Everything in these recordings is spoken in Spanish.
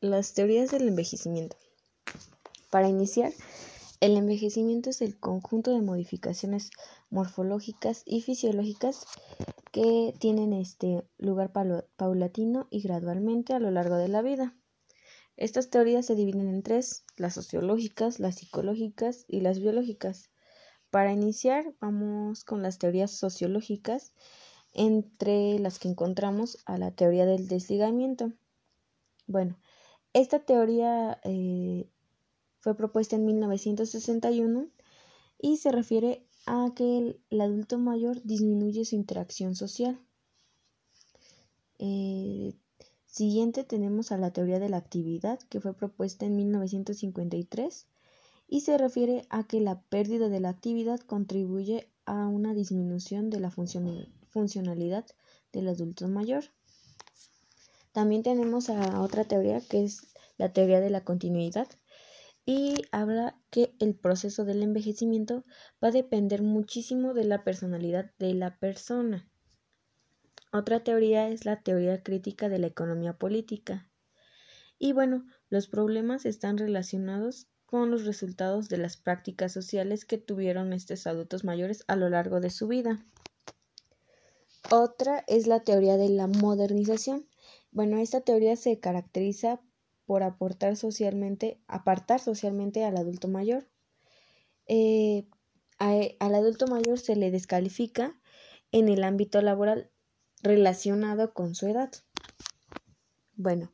las teorías del envejecimiento. Para iniciar, el envejecimiento es el conjunto de modificaciones morfológicas y fisiológicas que tienen este lugar paulatino y gradualmente a lo largo de la vida. Estas teorías se dividen en tres, las sociológicas, las psicológicas y las biológicas. Para iniciar, vamos con las teorías sociológicas, entre las que encontramos a la teoría del desligamiento. Bueno, esta teoría eh, fue propuesta en 1961 y se refiere a que el, adulto mayor disminuye su interacción social. Eh, siguiente tenemos a la teoría de la actividad que fue propuesta en 1953 y se refiere a que la pérdida de la actividad contribuye a una disminución de la funcionalidad del adulto mayor. También tenemos a otra teoría que es la teoría de la continuidad y habla que el proceso del envejecimiento va a depender muchísimo de la personalidad de la persona. Otra teoría es la teoría crítica de la economía política. Y bueno, los problemas están relacionados con los resultados de las prácticas sociales que tuvieron estos adultos mayores a lo largo de su vida. Otra es la teoría de la modernización. Bueno, esta teoría se caracteriza por aportar socialmente, apartar socialmente al adulto mayor. Eh, al adulto mayor se le descalifica en el ámbito laboral relacionado con su edad. Bueno,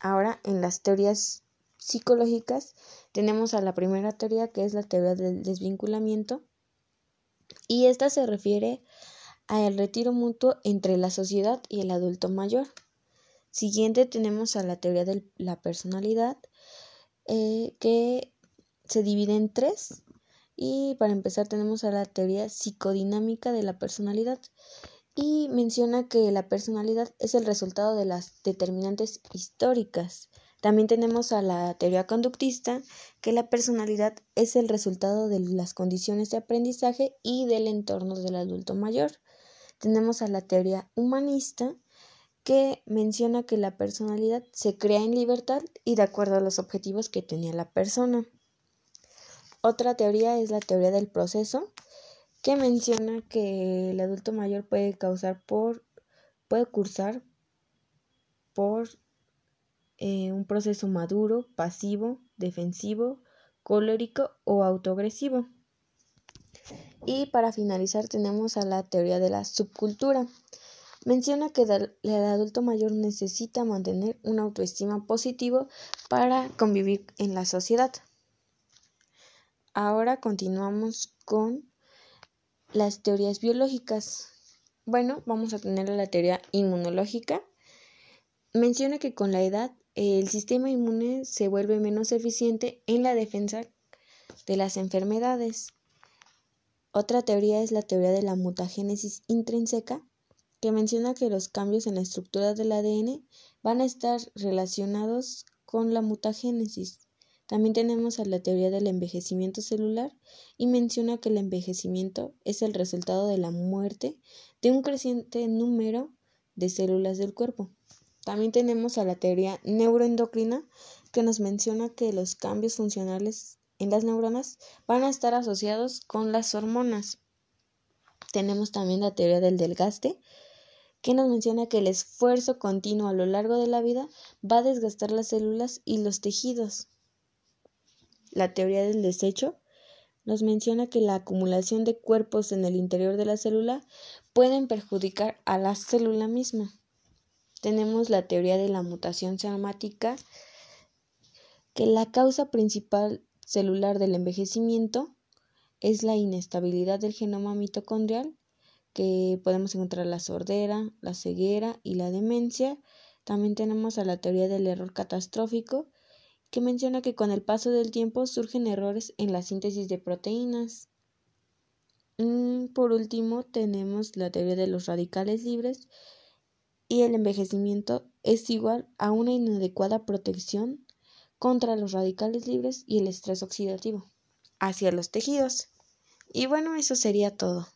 ahora en las teorías psicológicas tenemos a la primera teoría que es la teoría del desvinculamiento y esta se refiere al retiro mutuo entre la sociedad y el adulto mayor. Siguiente tenemos a la teoría de la personalidad eh, que se divide en tres. Y para empezar tenemos a la teoría psicodinámica de la personalidad. Y menciona que la personalidad es el resultado de las determinantes históricas. También tenemos a la teoría conductista, que la personalidad es el resultado de las condiciones de aprendizaje y del entorno del adulto mayor. Tenemos a la teoría humanista, que menciona que la personalidad se crea en libertad y de acuerdo a los objetivos que tenía la persona. Otra teoría es la teoría del proceso, que menciona que el adulto mayor puede causar por puede cursar por eh, un proceso maduro, pasivo, defensivo, colérico o autoagresivo. Y para finalizar tenemos a la teoría de la subcultura. Menciona que el adulto mayor necesita mantener una autoestima positivo para convivir en la sociedad. Ahora continuamos con las teorías biológicas. Bueno, vamos a tener la teoría inmunológica. Menciona que con la edad el sistema inmune se vuelve menos eficiente en la defensa de las enfermedades. Otra teoría es la teoría de la mutagénesis intrínseca, que menciona que los cambios en la estructura del ADN van a estar relacionados con la mutagénesis. También tenemos a la teoría del envejecimiento celular y menciona que el envejecimiento es el resultado de la muerte de un creciente número de células del cuerpo. También tenemos a la teoría neuroendocrina que nos menciona que los cambios funcionales en las neuronas van a estar asociados con las hormonas. Tenemos también la teoría del desgaste que nos menciona que el esfuerzo continuo a lo largo de la vida va a desgastar las células y los tejidos. La teoría del desecho nos menciona que la acumulación de cuerpos en el interior de la célula pueden perjudicar a la célula misma tenemos la teoría de la mutación somática, que la causa principal celular del envejecimiento es la inestabilidad del genoma mitocondrial, que podemos encontrar la sordera, la ceguera y la demencia. También tenemos a la teoría del error catastrófico, que menciona que con el paso del tiempo surgen errores en la síntesis de proteínas. Mm, por último, tenemos la teoría de los radicales libres, y el envejecimiento es igual a una inadecuada protección contra los radicales libres y el estrés oxidativo hacia los tejidos. Y bueno, eso sería todo.